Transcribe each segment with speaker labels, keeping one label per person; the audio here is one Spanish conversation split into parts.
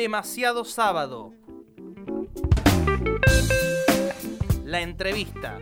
Speaker 1: Demasiado sábado. La entrevista.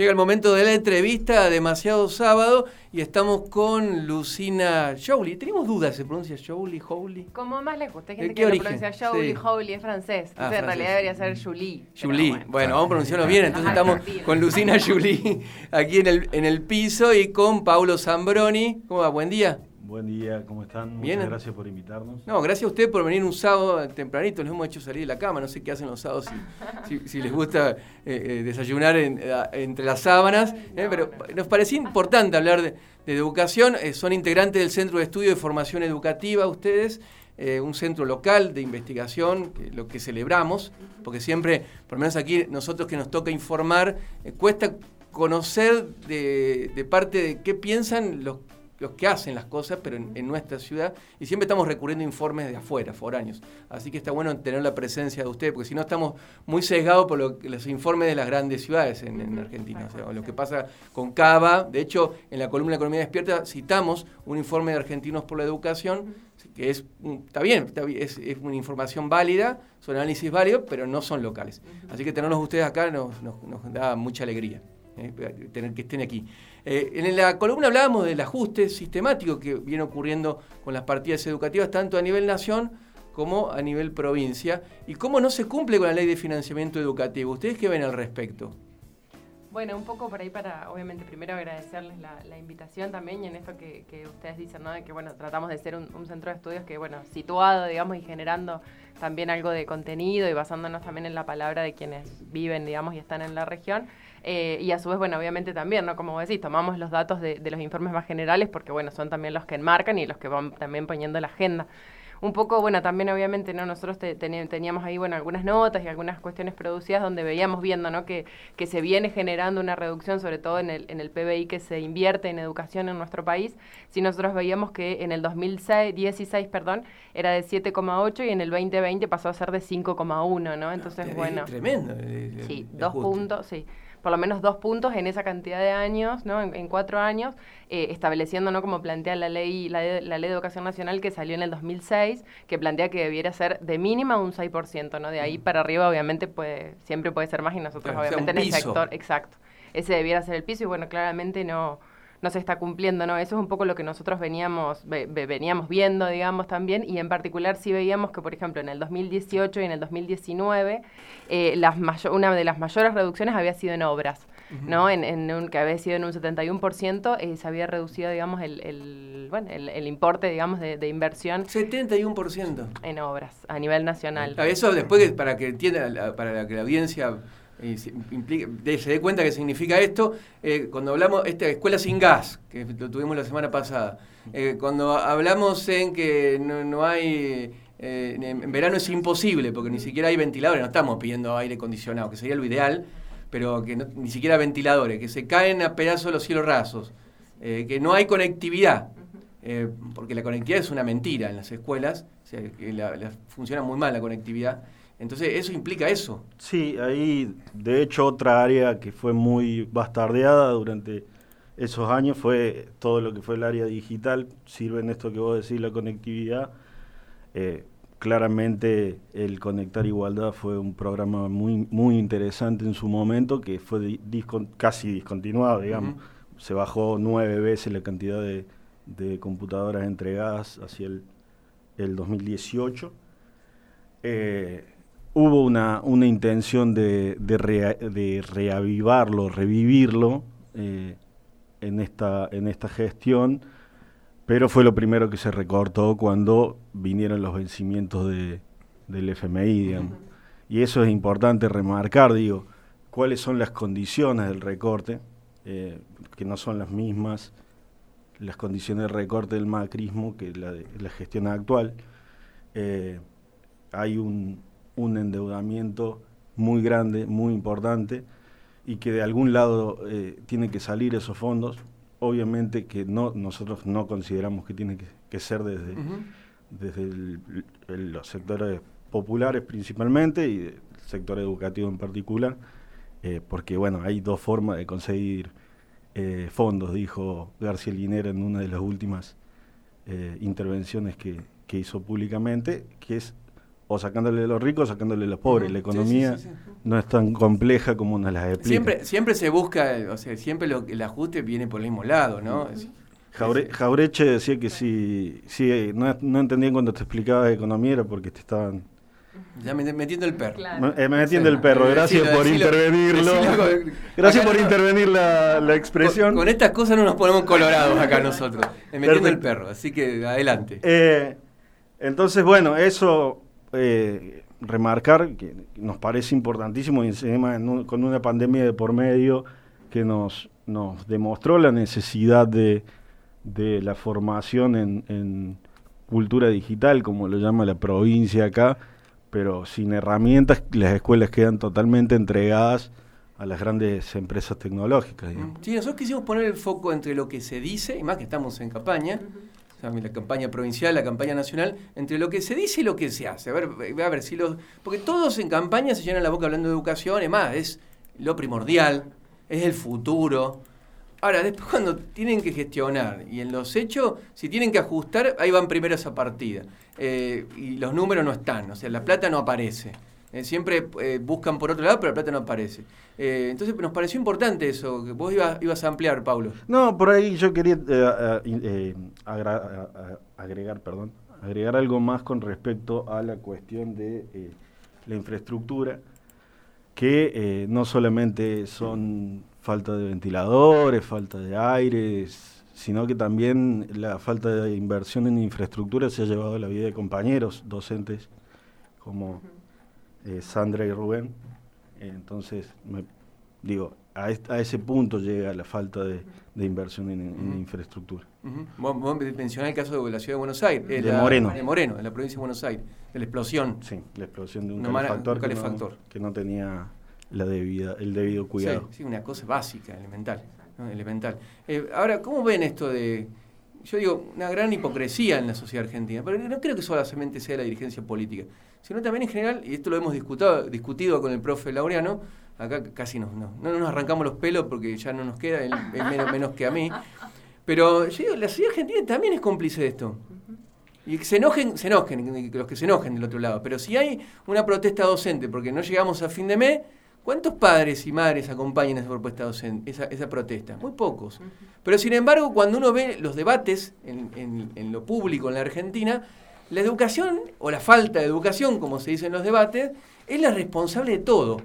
Speaker 2: Llega el momento de la entrevista, demasiado sábado, y estamos con Lucina Jouli. Tenemos dudas, ¿se pronuncia Jouli, Jouli?
Speaker 3: Como más les gusta, hay
Speaker 2: ¿De
Speaker 3: gente
Speaker 2: qué
Speaker 3: que lo
Speaker 2: origen?
Speaker 3: pronuncia Jouli,
Speaker 2: Sí.
Speaker 3: Es francés.
Speaker 2: Ah,
Speaker 3: Entonces, en
Speaker 2: francés.
Speaker 3: realidad debería ser Julie.
Speaker 2: Julie. Bueno, vamos a pronunciarlo bien. Entonces
Speaker 3: Ajá,
Speaker 2: estamos con Lucina Julie aquí en el, en el piso y con Paulo Zambroni. ¿Cómo va? Buen día.
Speaker 4: Buen día, ¿cómo están?
Speaker 2: Bien.
Speaker 4: Muchas gracias por invitarnos.
Speaker 2: No, gracias a usted por venir un sábado tempranito. Nos hemos hecho salir de la cama. No sé qué hacen los sábados, si, si- si les gusta eh, eh, desayunar en- eh, entre las sábanas. eh, pero nos parecía importante hablar de, de educación. Eh, son integrantes del Centro de Estudio de Formación Educativa, ustedes. eh, un centro local de investigación, que- lo que celebramos, porque siempre, por lo menos aquí, nosotros que nos toca informar, eh, cuesta conocer de, de parte de qué piensan los los que hacen las cosas, pero en, en nuestra ciudad, y siempre estamos recurriendo a informes de afuera, foráneos. Así que está bueno tener la presencia de ustedes, porque si no estamos muy sesgados por lo los informes de las grandes ciudades en, en Argentina. O sea, lo que pasa con Cava, de hecho, en la columna Economía Despierta citamos un informe de Argentinos por la Educación, que es, está bien, está bien, es, es una información válida, son análisis válidos, pero no son locales. Así que tenerlos ustedes acá nos, nos- nos da mucha alegría tener que estén aquí. Eh, en la columna hablábamos del ajuste sistemático que viene ocurriendo con las partidas educativas, tanto a nivel nación como a nivel provincia, y cómo no se cumple con la ley de financiamiento educativo. ¿Ustedes qué ven al respecto?
Speaker 3: Bueno, un poco por ahí para, obviamente, primero agradecerles la, invitación también y en esto que, que ustedes dicen, ¿no? De que, bueno, tratamos de ser un, un centro de estudios que, bueno, situado, digamos, y generando también algo de contenido y basándonos también en la palabra de quienes viven, digamos, y están en la región. Eh, y a su vez, bueno, obviamente también, ¿no? Como decís, tomamos los datos de, de los informes más generales porque, bueno, son también los que enmarcan y los que van también poniendo la agenda un poco, bueno, también obviamente, ¿no? Nosotros te- teníamos ahí, bueno, algunas notas y algunas cuestiones producidas donde veíamos viendo, ¿no? Que, que se viene generando una reducción, sobre todo en el, en el PBI que se invierte en educación en nuestro país. Si nosotros veíamos que en el 2016, perdón, era de 7,8 y en el 2020 pasó a ser de 5,1, ¿no? Entonces,
Speaker 2: Es
Speaker 3: bueno.
Speaker 2: tremendo.
Speaker 3: Sí, dos puntos, sí. Por lo menos dos puntos en esa cantidad de años, ¿no? En, en cuatro años, eh, estableciendo, ¿no? Como plantea la ley, la, de- la ley de educación nacional que salió en el 2006, que plantea que debiera ser de mínima un 6%, ¿no? De ahí para arriba, obviamente, puede, siempre puede ser más y nosotros,
Speaker 2: Claro, o sea,
Speaker 3: obviamente, en el sector, exacto. Ese debiera ser el piso y, bueno, claramente no no se está cumpliendo, ¿no? Eso es un poco lo que nosotros veníamos, ve- ve- veníamos viendo, digamos, también, y en particular sí veíamos que, por ejemplo, en el 2018 y en el 2019, eh, las una de las mayores reducciones había sido en obras, ¿no? En, en un, que había sido en un 71%, eh, se había reducido, digamos, el, el, bueno, el, el importe, digamos, de, de inversión
Speaker 2: 71%.
Speaker 3: en obras a nivel nacional.
Speaker 2: Ah, Eso después, para que entienda, para que la audiencia se, de- se dé cuenta que significa esto, eh, cuando hablamos, esta escuela sin gas, que lo tuvimos la semana pasada, eh, cuando hablamos en que no, no hay, eh, en, verano es imposible, porque ni siquiera hay ventiladores, no estamos pidiendo aire acondicionado, que sería lo ideal, pero que ni siquiera ventiladores, que se caen a pedazos los cielos rasos, que no hay conectividad. Porque la conectividad es una mentira en las escuelas, o sea, que funciona muy mal la conectividad. Entonces, eso implica eso.
Speaker 4: Sí, ahí de hecho otra área que fue muy bastardeada durante esos años fue todo lo que fue el área digital. Sirve en esto que vos decís, la conectividad. Eh, claramente el Conectar Igualdad fue un programa muy, muy interesante en su momento que fue di- discon- casi discontinuado, digamos. Se bajó nueve veces la cantidad de, de computadoras entregadas hacia el, el 2018. Eh, hubo una, una intención de, de, rea- de reavivarlo, revivirlo eh, en, esta, en esta gestión, pero fue lo primero que se recortó cuando vinieron los vencimientos de, del FMI, digamos. Y eso es importante remarcar, digo, cuáles son las condiciones del recorte, eh, que no son las mismas las condiciones de recorte del macrismo que la de la gestión actual. Eh, hay un, un endeudamiento muy grande, muy importante, y que de algún lado eh, tienen que salir esos fondos. Obviamente que no nosotros no consideramos que tiene que, ser desde, desde los sectores populares principalmente y el sector educativo en particular, eh, porque bueno, hay dos formas de conseguir eh, fondos, dijo García Linera en una de las últimas intervenciones que, que hizo públicamente, que es o sacándole de los ricos o sacándole de los pobres. La economía no es tan compleja como una las explica.
Speaker 2: Siempre, siempre se busca, o sea, siempre lo, el ajuste viene por el mismo lado, ¿no?
Speaker 4: Jaureche decía que si, si no, no entendían cuando te explicaba economía era porque te estaban...
Speaker 2: Ya metiendo el perro.
Speaker 4: Eh, metiendo el perro, gracias por intervenirlo. gracias por intervenir la, la expresión.
Speaker 2: Con, estas cosas no nos ponemos colorados acá nosotros. Metiendo el perro, así que adelante.
Speaker 4: Eh, entonces, bueno, eso eh, remarcar que nos parece importantísimo y encima con una pandemia de por medio que nos, nos demostró la necesidad de, de la formación en, en, cultura digital, como lo llama la provincia acá, pero sin herramientas las escuelas quedan totalmente entregadas a las grandes empresas tecnológicas.
Speaker 2: Sí, nosotros quisimos poner el foco entre lo que se dice, y más que estamos en campaña, la campaña provincial, la campaña nacional, entre lo que se dice y lo que se hace. A ver, a ver si los. Porque todos en campaña se llenan la boca hablando de educación, es más, es lo primordial, es el futuro. Ahora, después cuando tienen que gestionar y en los hechos, si tienen que ajustar, ahí van primero esa partida. Eh, y los números no están, o sea, la plata no aparece. Eh, siempre eh, buscan por otro lado, pero la plata no aparece. Eh, entonces nos pareció importante eso, que vos ibas, ibas a ampliar, Pablo.
Speaker 4: No, por ahí yo quería agregar, perdón, agregar algo más con respecto a la cuestión de la infraestructura, que no solamente son falta de ventiladores, falta de aires, sino que también la falta de inversión en infraestructura se ha llevado a la vida de compañeros docentes como eh, Sandra y Rubén. entonces, me, digo, a, a, ese punto llega la falta de, inversión en, infraestructura.
Speaker 2: vos, mencionás el caso de la ciudad de Buenos Aires.
Speaker 4: de Moreno.
Speaker 2: De Moreno, en la provincia de Buenos Aires, de la explosión.
Speaker 4: Sí, la explosión de un, calefactor, Que, no, tenía la debida, el debido cuidado.
Speaker 2: Sí, una cosa básica, elemental. elemental. Eh, ahora, ¿cómo ven esto de yo digo, una gran hipocresía en la sociedad argentina, pero no creo que solamente sea la dirigencia política, sino también en general, y esto lo hemos discutido, discutido con el profe Laureano, acá casi no, no, no nos arrancamos los pelos porque ya no nos queda, él, menos, menos que a mí, pero yo digo, la sociedad argentina también es cómplice de esto. Y que se enojen, se enojen, los que se enojen del otro lado. Pero si hay una protesta docente porque no llegamos a fin de mes, ¿Cuántos padres y madres acompañan esa propuesta docente, esa, esa protesta? Muy pocos. Pero sin embargo, cuando uno ve los debates en, en, lo público en la Argentina, la educación, o la falta de educación, como se dice en los debates, es la responsable de todo.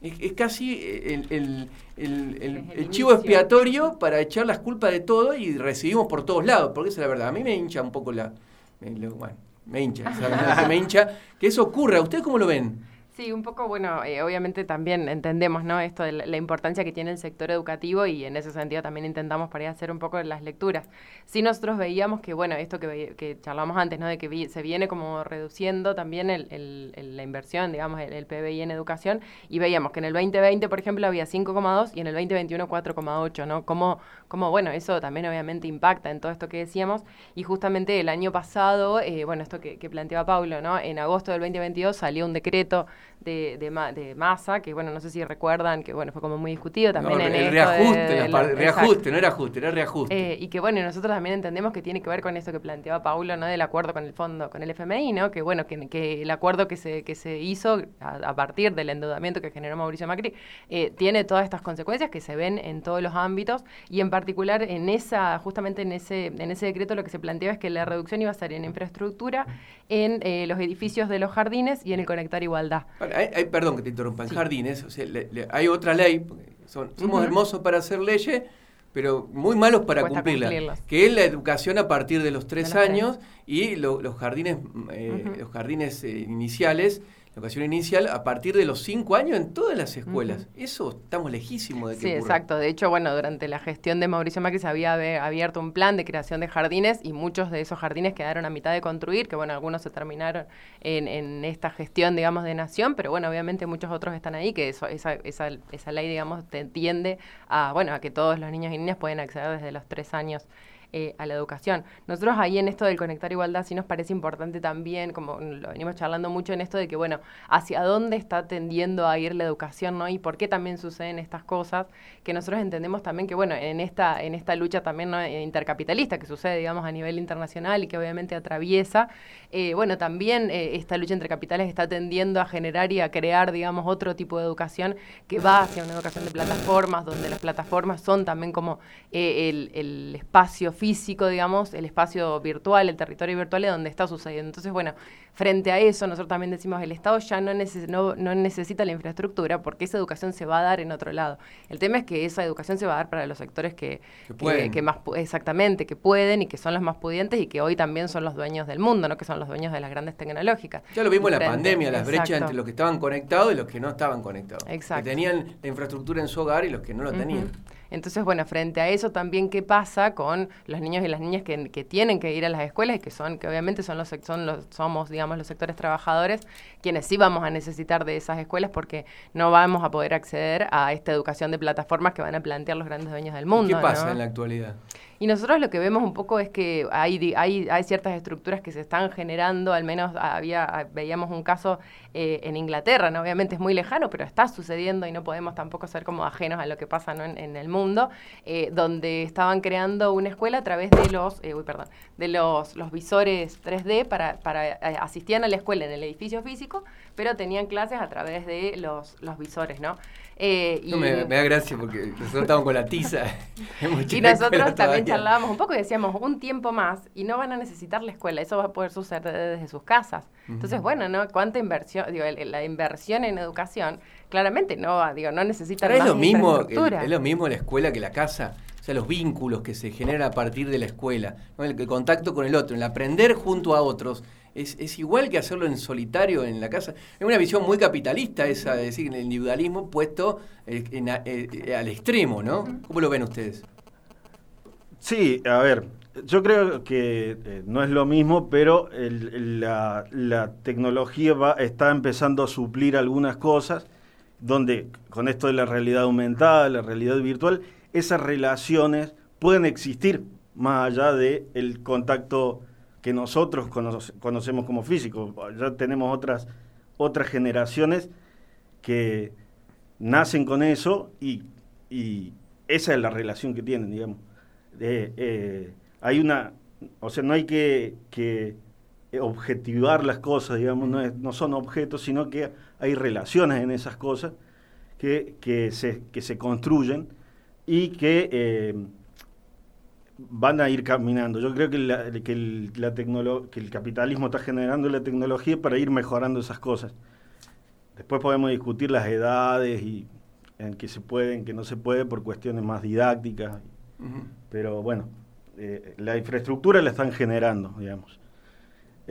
Speaker 2: Es, casi el, el, chivo expiatorio para echar las culpas de todo y recibimos por todos lados, porque esa es la verdad. A mí me hincha un poco la... bueno, me hincha, me hincha que eso ocurra. ¿Ustedes cómo lo ven?
Speaker 3: Sí, un poco, bueno, eh, obviamente también entendemos, ¿no? Esto de la, importancia que tiene el sector educativo y en ese sentido también intentamos para ir a hacer un poco las lecturas. Sí, nosotros veíamos que, bueno, esto que, que charlamos antes, ¿no? De que se viene como reduciendo también el, la inversión, digamos, el, PBI en educación y veíamos que en el 2020, por ejemplo, había 5,2 y en el 2021 4,8, ¿no? Como, como, bueno, eso también obviamente impacta en todo esto que decíamos y justamente el año pasado, eh, bueno, esto que, que planteaba Paulo, ¿no? En agosto del 2022 salió un decreto de, de, masa, que bueno, no sé si recuerdan, que bueno, fue como muy discutido también en
Speaker 2: el reajuste, reajuste, no era ajuste, era reajuste.
Speaker 3: Eh, y que bueno, nosotros también entendemos que tiene que ver con esto que planteaba Paulo, ¿no? Del acuerdo con el fondo, con el FMI, ¿no? Que bueno, que, que el acuerdo que se, que se hizo a, partir del endeudamiento que generó Mauricio Macri, eh, tiene todas estas consecuencias que se ven en todos los ámbitos y en particular en esa, justamente en ese, en ese decreto lo que se planteaba es que la reducción iba a ser en infraestructura, en eh, los edificios de los jardines y en el conectar igualdad
Speaker 2: hay, perdón que te interrumpa, en jardines, hay otra ley, somos hermosos para hacer leyes, pero muy malos para cumplirla, que es la educación a partir de los tres años y los jardines, eh, los jardines eh, iniciales, educación inicial a partir de los cinco años en todas las escuelas. Eso estamos lejísimos de que
Speaker 3: Sí,
Speaker 2: ocurra.
Speaker 3: exacto. De hecho, bueno, durante la gestión de Mauricio Macri se había abierto un plan de creación de jardines y muchos de esos jardines quedaron a mitad de construir, que bueno, algunos se terminaron en, en esta gestión, digamos, de nación, pero bueno, obviamente muchos otros están ahí, que eso, esa, esa, esa ley, digamos, te tiende a, bueno, a que todos los niños y niñas pueden acceder desde los tres años eh, a la educación. Nosotros ahí en esto del conectar igualdad sí nos parece importante también, como lo venimos charlando mucho en esto de que, bueno, hacia dónde está tendiendo a ir la educación, ¿no? Y por qué también suceden estas cosas, que nosotros entendemos también que, bueno, en esta, en esta lucha también. Eh, intercapitalista que sucede, digamos, a nivel internacional y que obviamente atraviesa, eh, bueno, también esta lucha entre capitales está tendiendo a generar y a crear, digamos, otro tipo de educación que va hacia una educación de plataformas, donde las plataformas son también como el, el espacio físico, digamos, el espacio virtual, el territorio virtual es donde está sucediendo. Entonces, bueno, frente a eso, nosotros también decimos, el Estado ya no, neces no, no necesita la infraestructura porque esa educación se va a dar en otro lado. El tema es que esa educación se va a dar para los sectores que,
Speaker 2: Que
Speaker 3: más, exactamente, que pueden y que son los más pudientes y que hoy también son los dueños del mundo, ¿no? Que son los dueños de las grandes tecnológicas.
Speaker 2: Ya lo vimos en la pandemia, las brechas
Speaker 3: exacto.
Speaker 2: entre los que estaban conectados y los que no estaban conectados.
Speaker 3: Exacto.
Speaker 2: Que tenían la infraestructura en su hogar y los que no lo tenían.
Speaker 3: Entonces, bueno, frente a eso también qué pasa con los niños y las niñas que, que tienen que ir a las escuelas y que son, que obviamente son los, son los, somos, digamos, los sectores trabajadores, quienes sí vamos a necesitar de esas escuelas porque no vamos a poder acceder a esta educación de plataformas que van a plantear los grandes dueños del
Speaker 2: ¿Y
Speaker 3: mundo.
Speaker 2: ¿Qué pasa
Speaker 3: ¿no?
Speaker 2: en la actualidad?
Speaker 3: Y nosotros lo que vemos un poco es que hay, hay, hay ciertas estructuras que se están generando, al menos había, veíamos un caso eh, en Inglaterra, ¿no? obviamente es muy lejano, pero está sucediendo y no podemos tampoco ser como ajenos a lo que pasa ¿no? en, en el mundo, eh, donde estaban creando una escuela a través de los, eh, uy, perdón, de los, los visores 3D para, para eh, asistían a la escuela en el edificio físico, pero tenían clases a través de los, los visores, ¿no? Eh,
Speaker 2: No, me, me da gracia porque nosotros estamos con la tiza.
Speaker 3: Y nosotros también. Charlábamos un poco y decíamos, un tiempo más y no van a necesitar la escuela, eso va a poder suceder desde sus casas. Entonces, bueno, ¿no? ¿Cuánta inversión? Digo, la inversión en educación, claramente no, va- digo, no necesita
Speaker 2: Ahora es
Speaker 3: más
Speaker 2: lo mismo, el- es lo mismo la escuela que la casa. O sea, los vínculos que se generan a partir de la escuela, ¿no? el, el contacto con el otro, el aprender junto a otros, es, es igual que hacerlo en solitario en la casa. Es una visión muy capitalista esa, de decir, el individualismo puesto eh, en eh, al extremo, ¿no? ¿Cómo lo ven ustedes?
Speaker 4: Sí, a ver, yo creo que eh, no es lo mismo, pero el- la, la tecnología va, está empezando a suplir algunas cosas, donde con esto de la realidad aumentada, la realidad virtual, esas relaciones pueden existir más allá del el contacto que nosotros cono- conocemos como físico. Ya tenemos otras, otras generaciones que nacen con eso y, y esa es la relación que tienen, digamos. Eh, hay una, o sea, no hay que, que objetivar las cosas, digamos, no, es- no son objetos, sino que hay relaciones en esas cosas que, que, se, que se construyen y que eh, van a ir caminando. Yo creo que, la, que, el, que el capitalismo está generando la tecnología para ir mejorando esas cosas. Después podemos discutir las edades y en que se puede, en que no se puede por cuestiones más didácticas, Pero bueno, eh, la infraestructura la están generando, digamos.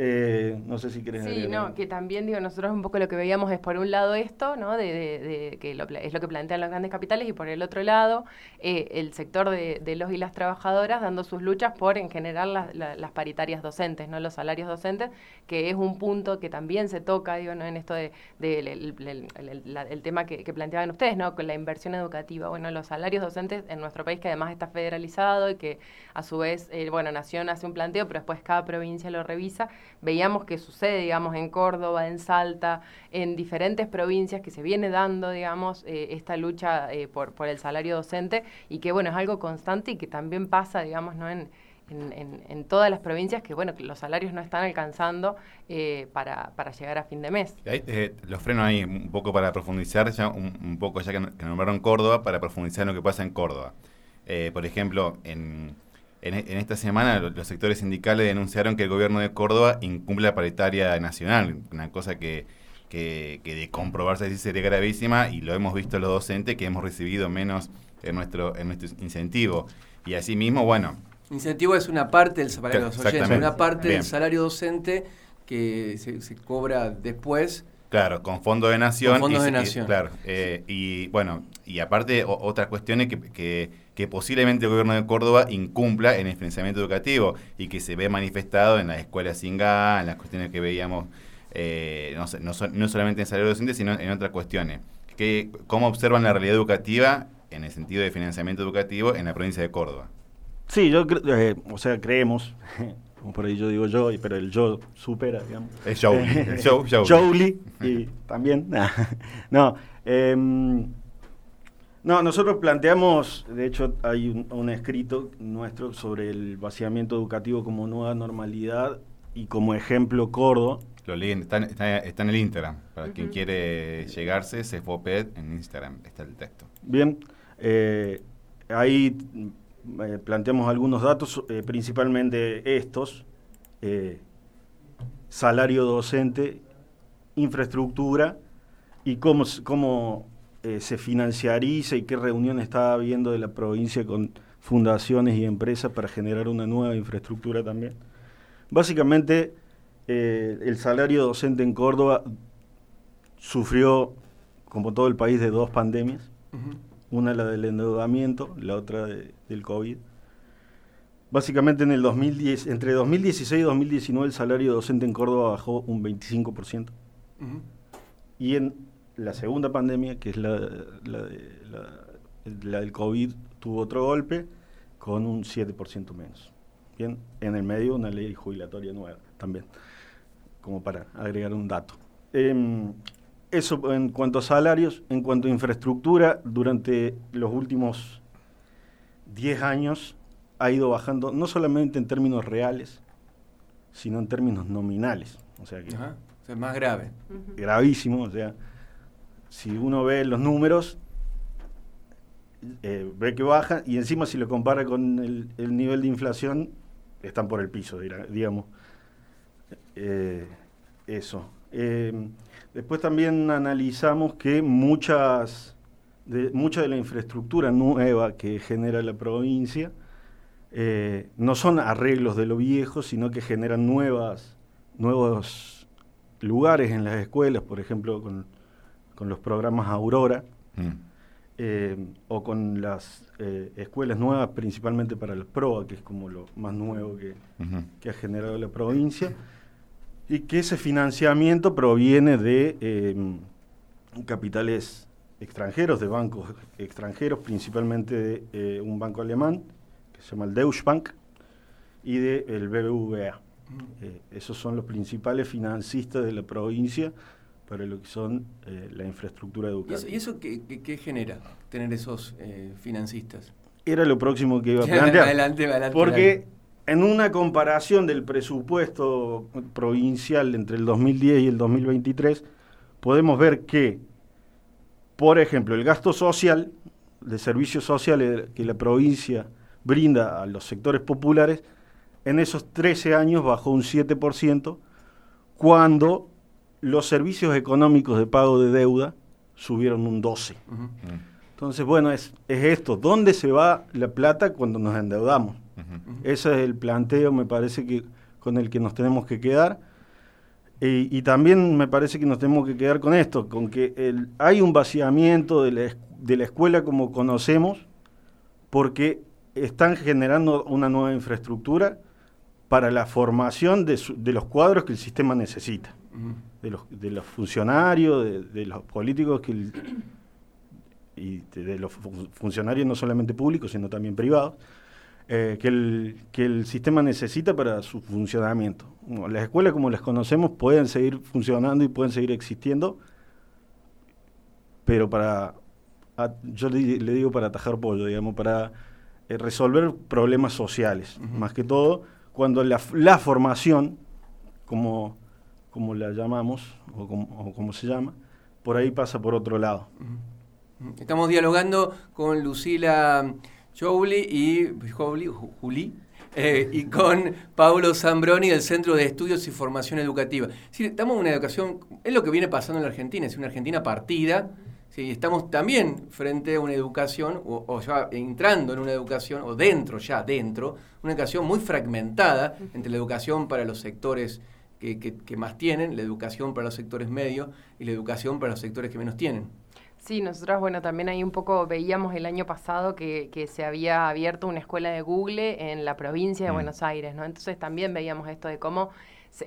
Speaker 4: Eh, no sé si querés
Speaker 3: Sí,
Speaker 4: agregar
Speaker 3: no, que también digo, nosotros un poco lo que veíamos es por un lado esto, ¿no? De, de- de que lo es lo que plantean los grandes capitales y por el otro lado eh, el sector de, de los y las trabajadoras dando sus luchas por en general las, la- las paritarias docentes, ¿no? Los salarios docentes, que es un punto que también se toca, digo, ¿no? En esto de, el, el- el- la- el tema que, que planteaban ustedes, ¿no? Con la inversión educativa. Bueno, los salarios docentes en nuestro país que además está federalizado y que a su vez, eh, bueno, Nación hace un planteo, pero después cada provincia lo revisa veíamos que sucede, digamos, en Córdoba, en Salta, en diferentes provincias que se viene dando, digamos, eh, esta lucha eh, por, por el salario docente y que, bueno, es algo constante y que también pasa, digamos, ¿no? En, en, todas las provincias que, bueno, los salarios no están alcanzando eh, para, para llegar a fin de mes.
Speaker 5: Los freno ahí un poco para profundizar, ya un, poco ya que, que nombraron Córdoba, para profundizar en lo que pasa en Córdoba. Por ejemplo, en, en, e- en esta semana lo- los sectores sindicales denunciaron que el gobierno de Córdoba incumple la paritaria nacional, una cosa que, que, que de comprobarse así sería gravísima y lo hemos visto los docentes que hemos recibido menos en nuestro, en nuestro incentivo. Y asimismo, bueno,
Speaker 2: Incentivo es una parte del salario
Speaker 5: Exactamente.
Speaker 2: una parte
Speaker 5: Bien.
Speaker 2: del salario docente que se, se cobra después
Speaker 5: Claro, con fondo de nación.
Speaker 2: Con fondos
Speaker 5: y,
Speaker 2: de
Speaker 5: y-
Speaker 2: nación.
Speaker 5: claro, eh, y bueno, y aparte o- otra cuestión es que, que, que posiblemente el gobierno de Córdoba incumpla en el financiamiento educativo y que se ve manifestado en las escuelas sin gas, en las cuestiones que veíamos, eh, no, sé, no, so- no solamente en salario docente, sino en otras cuestiones. ¿Qué, ¿Cómo observan la realidad educativa en el sentido de financiamiento educativo en la provincia de Córdoba?
Speaker 4: Sí, yo creo, eh, o sea, creemos, como por ahí yo digo yo, pero el yo supera, digamos.
Speaker 5: Show, show.
Speaker 4: Jouli, y también. no, em, no, nosotros planteamos, de hecho hay un, un escrito nuestro sobre el vaciamiento educativo como nueva normalidad y como ejemplo Córdoba.
Speaker 5: Lo leen, está, está- está en el Instagram. Para quien quiere llegarse, Cefoped en Instagram está el texto.
Speaker 4: Bien, eh, ahí eh, planteamos algunos datos, eh, principalmente estos, eh, salario docente, infraestructura y cómo, cómo se financiariza y qué reunión está habiendo de la provincia con fundaciones y empresas para generar una nueva infraestructura también. Básicamente, el salario docente en Córdoba sufrió, como todo el país, de dos pandemias. Una la del endeudamiento, la otra de- del COVID. Básicamente en el 2010, entre 2016 y 2019 el salario docente en Córdoba bajó un 25%.
Speaker 2: Ujú.
Speaker 4: Y en la segunda pandemia, que es la, la, de- la- la del COVID, tuvo otro golpe con un 7% menos. Bien, en el medio una ley jubilatoria nueva también, como para agregar un dato. Em, eso en cuanto a salarios, en cuanto a infraestructura, durante los últimos 10 años ha ido bajando, no solamente en términos reales, sino en términos nominales. O sea que
Speaker 2: Ajá. O sea, es más grave.
Speaker 4: Gravísimo. O sea, si uno ve los números, eh, ve que baja y encima si lo compara con el, el nivel de inflación, están por el piso, dirá- digamos. Eh, eso. Eh, después también analizamos que muchas de, mucha de la infraestructura nueva que genera la provincia eh, no son arreglos de lo viejo, sino que generan nuevas, nuevos lugares en las escuelas, por ejemplo, con, con los programas Aurora,
Speaker 5: Mm.
Speaker 4: eh, o con las eh, escuelas nuevas, principalmente para los PROA, que es como lo más nuevo que ha generado la provincia, y que ese financiamiento proviene de eh, capitales extranjeros, de bancos extranjeros, principalmente de eh, un banco alemán, que se llama el Deutsche Bank, y del BBVA. Eh, esos son los principales financistas de la provincia para lo que son eh, la infraestructura
Speaker 2: ¿Y
Speaker 4: educativa.
Speaker 2: eso, y eso qué, qué- qué genera tener esos eh, financistas?
Speaker 4: Era lo próximo que iba a plantear.
Speaker 2: adelante, adelante.
Speaker 4: Porque en una comparación del presupuesto provincial entre el 2010 y el 2023, podemos ver que, por ejemplo, el gasto social, de servicios sociales que la provincia brinda a los sectores populares, en esos 13 años bajó un 7%, cuando los servicios económicos de pago de deuda subieron un 12%.
Speaker 2: Ujú.
Speaker 5: Mm.
Speaker 4: Entonces, bueno, es, es esto, ¿dónde se va la plata cuando nos endeudamos? Ese es el planteo, me parece que con el que nos tenemos que quedar. Y, y también me parece que nos tenemos que quedar con esto, con que el- hay un vaciamiento de la, de la escuela como conocemos, porque están generando una nueva infraestructura para la formación de, su- de los cuadros que el sistema necesita, de los, de los funcionarios, de, los políticos que el- y de, los fu- funcionarios no solamente públicos, sino también privados, eh, que, el, que el sistema necesita para su funcionamiento. Las escuelas como las conocemos pueden seguir funcionando y pueden seguir existiendo, pero para, a- yo le, le digo para atajar pollo, digamos, para eh, resolver problemas sociales, más que todo, cuando la, la formación, como, como la llamamos, o como, o como se llama, por ahí pasa por otro lado.
Speaker 2: Estamos dialogando con Lucila Jouli y Jouli, Ju- Juli, eh, y con Pablo Zambroni del Centro de Estudios y Formación Educativa. Sí, estamos en una educación, es lo que viene pasando en la Argentina, es una Argentina partida. Sí, estamos también frente a una educación, o, o ya entrando en una educación, o dentro ya, dentro, una educación muy fragmentada entre la educación para los sectores que, que, que más tienen, la educación para los sectores medios y la educación para los sectores que menos tienen.
Speaker 3: Sí, nosotros, bueno, también ahí un poco veíamos el año pasado que, que, se había abierto una escuela de Google en la provincia de
Speaker 5: Mm.
Speaker 3: Buenos Aires, ¿no? Entonces también veíamos esto de cómo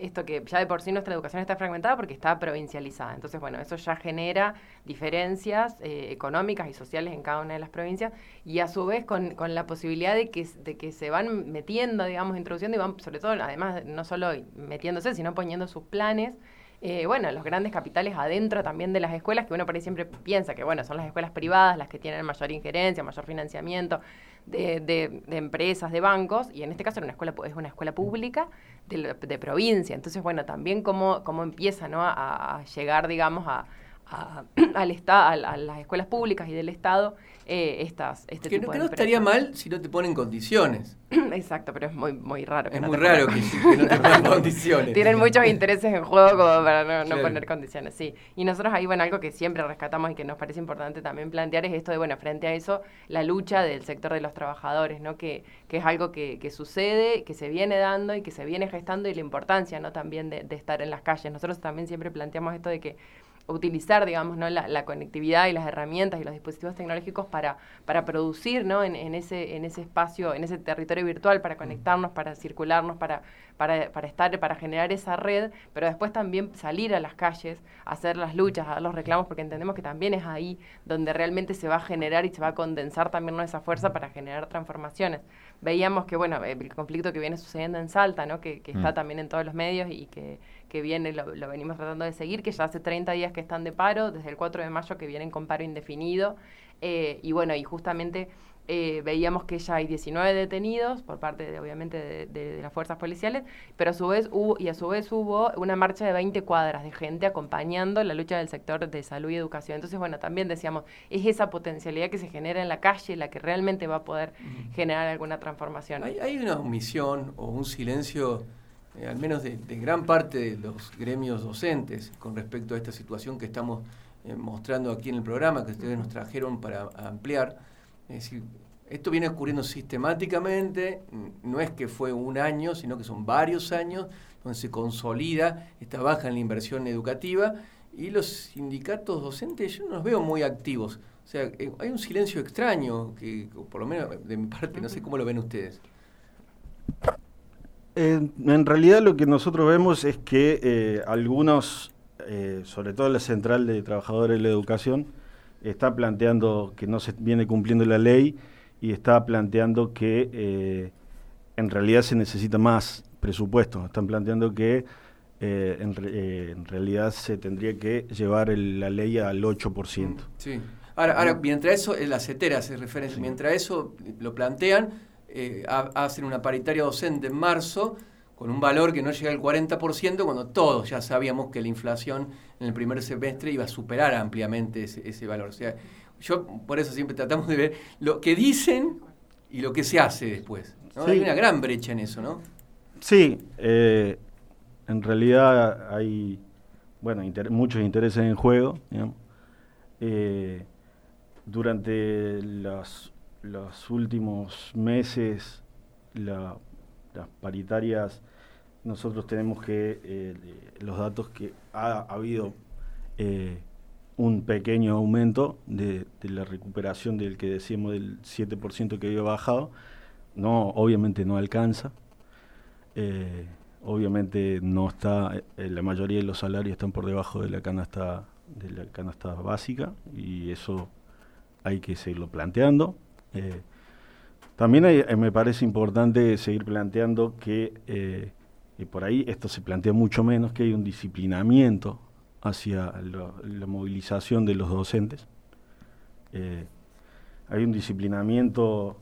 Speaker 3: esto que ya de por sí nuestra educación está fragmentada porque está provincializada. Entonces, bueno, eso ya genera diferencias eh, económicas y sociales en cada una de las provincias y a su vez con, con la posibilidad de que, de que se van metiendo, digamos, introduciendo y van, sobre todo, además, no solo metiéndose, sino poniendo sus planes eh, bueno, los grandes capitales adentro también de las escuelas, que uno por ahí siempre piensa que, bueno, son las escuelas privadas las que tienen mayor injerencia, mayor financiamiento de, de- de empresas, de bancos, y en este caso una escuela, es una escuela pública de, de provincia. Entonces, bueno, también cómo, cómo empieza ¿no? a, a llegar, digamos, a, a- al esta- a, a las escuelas públicas y del Estado eh, estas, este
Speaker 2: Que,
Speaker 3: tipo
Speaker 2: no, que
Speaker 3: de
Speaker 2: no estaría mal si no te ponen condiciones.
Speaker 3: Exacto, pero es muy, muy raro. que
Speaker 2: Es
Speaker 3: no
Speaker 2: muy
Speaker 3: te
Speaker 2: raro que, que no te pongan condiciones.
Speaker 3: Tienen muchos intereses en juego como para no, no
Speaker 2: Claro.
Speaker 3: poner condiciones, sí. Y nosotros ahí, bueno, algo que siempre rescatamos y que nos parece importante también plantear es esto de, bueno, frente a eso, la lucha del sector de los trabajadores, ¿no? Que, que es algo que, que sucede, que se viene dando y que se viene gestando y la importancia, ¿no? También de, de estar en las calles. Nosotros también siempre planteamos esto de que utilizar, digamos, ¿no? la, la conectividad y las herramientas y los dispositivos tecnológicos para, para producir ¿no? en, en ese, en ese espacio, en ese territorio virtual, para conectarnos, para circularnos, para, para, para estar, para generar esa red, pero después también salir a las calles, hacer las luchas, dar los reclamos, porque entendemos que también es ahí donde realmente se va a generar y se va a condensar también ¿no? esa fuerza para generar transformaciones. Veíamos que, bueno, el conflicto que viene sucediendo en Salta, ¿no? que, que está
Speaker 5: Mm.
Speaker 3: también en todos los medios y que, que viene, lo, lo venimos tratando de seguir, que ya hace 30 días que están de paro, desde el 4 de mayo que vienen con paro indefinido. eh, y bueno, y justamente eh, veíamos que ya hay 19 detenidos por parte, de, obviamente, de, de- de las fuerzas policiales, pero a su vez hubo, y a su vez hubo una marcha de 20 cuadras de gente acompañando la lucha del sector de salud y educación. Entonces, bueno, también decíamos, es esa potencialidad que se genera en la calle la que realmente va a poder generar alguna transformación.
Speaker 2: Hay, hay una omisión o un silencio, eh, al menos de, de gran parte de los gremios docentes, con respecto a esta situación que estamos eh, mostrando aquí en el programa, que ustedes nos trajeron para ampliar. Es decir, esto viene ocurriendo sistemáticamente, no es que fue un año, sino que son varios años donde se consolida esta baja en la inversión educativa y los sindicatos docentes yo no los veo muy activos. O sea, eh, hay un silencio extraño, que por lo menos de mi parte, no sé cómo lo ven ustedes.
Speaker 4: En, en realidad lo que nosotros vemos es que eh, algunos, eh, sobre todo la Central de Trabajadores de la Educación, está planteando que no se viene cumpliendo la ley y está planteando que eh, en realidad se necesita más presupuesto. Están planteando que eh, en, eh, en realidad se tendría que llevar el- la ley al 8%.
Speaker 2: Sí. Ahora, ahora mientras eso, la CETERA hace referencia, mientras eso lo plantean, ha- hacen una paritaria docente en marzo con un valor que no llega al 40%, cuando todos ya sabíamos que la inflación en el primer semestre iba a superar ampliamente ese, ese valor. O sea, yo por eso siempre tratamos de ver lo que dicen y lo que se hace después. ¿no?
Speaker 4: Sí.
Speaker 2: Hay una gran brecha en eso, ¿no?
Speaker 4: Sí, eh, en realidad hay bueno, inter- muchos intereses en juego. Eh, durante las- los últimos meses, la- las paritarias, nosotros tenemos que, eh, los datos que ha, ha habido eh, un pequeño aumento de, la recuperación del que decíamos del 7% que había bajado. No, obviamente no alcanza. Eh, obviamente no está, la mayoría de los salarios están por debajo de la canasta de la canasta básica y eso hay que seguirlo planteando. También hay- me parece importante seguir planteando que, y por ahí esto se plantea mucho menos, que hay un disciplinamiento hacia lo- la movilización de los docentes. Eh, hay un disciplinamiento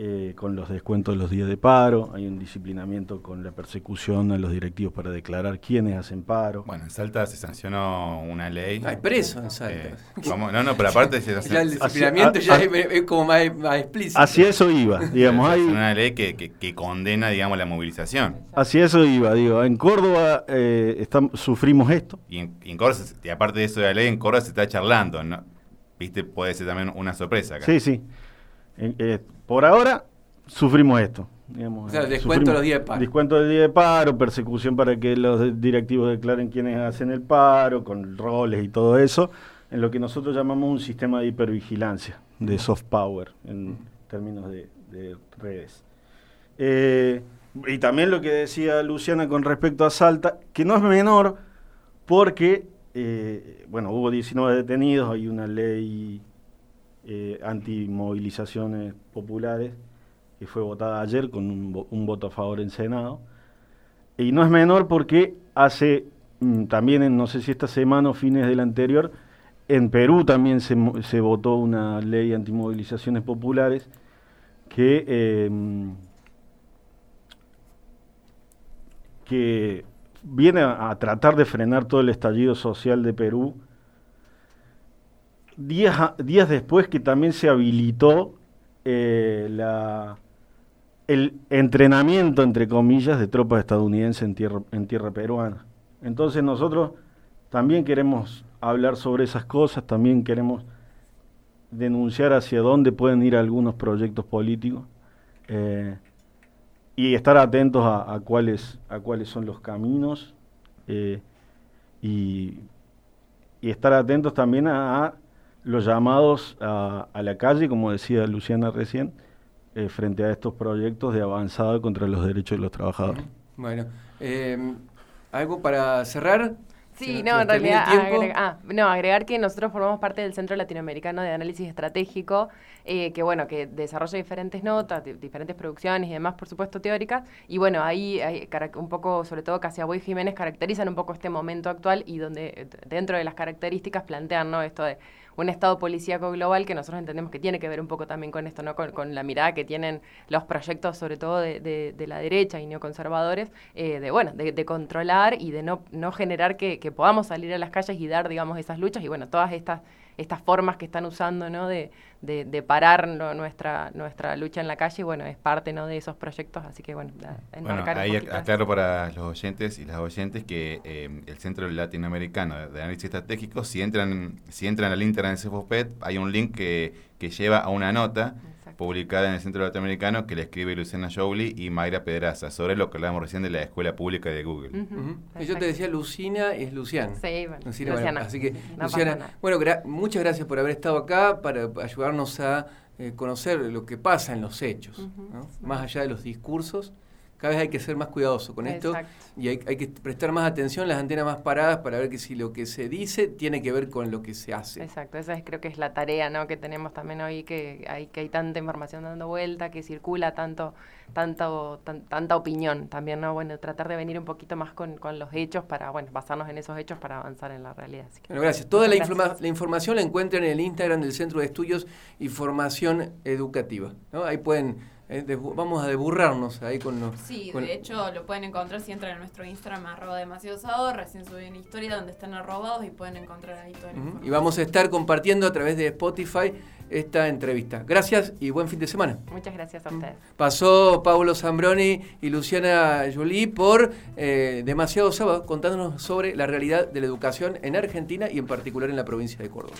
Speaker 4: eh, con los descuentos de los días de paro, hay un disciplinamiento con la persecución a los directivos para declarar quiénes hacen paro.
Speaker 5: Bueno, en Salta se sancionó una ley.
Speaker 2: Hay preso en Salta.
Speaker 5: eh, vamos- no, no, pero aparte se
Speaker 2: ya el disciplinamiento
Speaker 4: Hacia-
Speaker 2: ya
Speaker 4: a-
Speaker 2: es, es como más, más explícito.
Speaker 4: Hacia eso iba, digamos, hay,
Speaker 5: una ley que, que- que condena, digamos, la movilización.
Speaker 4: hacia eso iba, digo, en Córdoba eh, sufrimos esto,
Speaker 5: Y, en, y en Córdoba, y aparte de eso de la ley, en Córdoba se está charlando. ¿no? Viste, puede ser también una sorpresa acá.
Speaker 4: sí, sí. Eh, por ahora sufrimos esto. Digamos,
Speaker 2: O sea,
Speaker 4: eh,
Speaker 2: descuento los días de paro.
Speaker 4: Descuento del día de paro, persecución para que los de- directivos declaren quiénes hacen el paro, con roles y todo eso, en lo que nosotros llamamos un sistema de hipervigilancia, de soft power, en términos de, de redes. Eh, y también lo que decía Luciana con respecto a Salta, que no es menor porque, eh, bueno, hubo 19 detenidos, hay una ley eh, antimovilizaciones populares que fue votada ayer con un, vo- un voto a favor en Senado. Y no es menor porque hace mm, también, en, no sé si esta semana o fines del anterior, en Perú también se, se votó una ley antimovilizaciones populares que, eh, que viene a tratar de frenar todo el estallido social de Perú. Días, días después que también se habilitó eh, el entrenamiento, entre comillas, de tropas estadounidenses en tierra, en tierra peruana. Entonces nosotros también queremos hablar sobre esas cosas, también queremos denunciar hacia dónde pueden ir algunos proyectos políticos eh, y estar atentos a, cuáles, a cuáles son los caminos eh, y, estar atentos también a los llamados a, a la calle, como decía Luciana recién, eh, frente a estos proyectos de avanzada contra los derechos de los trabajadores.
Speaker 2: Bueno, eh, ¿algo para cerrar?
Speaker 3: Sí, no, en realidad, agrega- ah, no, agregar que nosotros formamos parte del Centro Latinoamericano de Análisis Estratégico, eh, que bueno, que desarrolla diferentes notas, di- diferentes producciones y demás, por supuesto, teóricas, y bueno, ahí un poco, sobre todo Casiaboy y Jiménez, caracterizan un poco este momento actual y donde eh, dentro de las características plantean, ¿no? Esto de un estado policíaco global que nosotros entendemos que tiene que ver un poco también con esto, ¿no? Con, con la mirada que tienen los proyectos, sobre todo de, de- de la derecha y neoconservadores, eh, de bueno, de, de controlar y de no, no generar que, que podamos salir a las calles y dar, digamos, esas luchas y bueno, todas estas estas formas que están usando, ¿no? De, de, de parar ¿no? nuestra nuestra lucha en la calle, bueno, es parte, ¿no? De esos proyectos, así que bueno, da-
Speaker 5: Bueno, ahí
Speaker 3: eso.
Speaker 5: aclaro para los oyentes y las oyentes que eh, el Centro Latinoamericano de Análisis Estratégico, si entran, si entran al internet de CEFOPET, hay un link que, que lleva a una nota. Publicada en el Centro Latinoamericano que le escribe Luciana Jouli y Mayra Pedraza sobre lo que hablábamos recién de la escuela pública de Google.
Speaker 2: Y yo te decía Lucina y es Luciana.
Speaker 3: Sí, bueno,
Speaker 2: Lucina,
Speaker 3: Luciana.
Speaker 2: así que,
Speaker 3: No
Speaker 2: Luciana, bueno, gra- muchas gracias por haber estado acá para ayudarnos a eh, conocer lo que pasa en los hechos, más allá de los discursos. Cada vez hay que ser más cuidadoso con esto y hay, hay que prestar más atención, las antenas más paradas para ver que si lo que se dice tiene que ver con lo que se hace.
Speaker 3: Exacto, esa es, creo que es la tarea ¿no? que tenemos también hoy, que hay, que hay tanta información dando vuelta, que circula tanto, tanto, tan- tanta opinión también, ¿no? Bueno, tratar de venir un poquito más con, con los hechos para, bueno, basarnos en esos hechos para avanzar en la realidad. Así que,
Speaker 2: Bueno, gracias. Toda la, informa- la información la encuentran en el Instagram del Centro de Estudios y Formación Educativa. ¿no? Ahí pueden, eh, vamos a deburrarnos ahí con los...
Speaker 6: Sí,
Speaker 2: con-
Speaker 6: de hecho lo pueden encontrar si entran en nuestro Instagram arroba demasiado sábado, recién subí una historia donde están arrobados y pueden encontrar ahí información.
Speaker 2: Y vamos a estar compartiendo a través de Spotify esta entrevista. Gracias y buen fin de semana.
Speaker 3: Muchas gracias a ustedes.
Speaker 2: Pasó Pablo Zambroni y Luciana Jolie por eh, Demasiado Sábado contándonos sobre la realidad de la educación en Argentina y en particular en la provincia de Córdoba.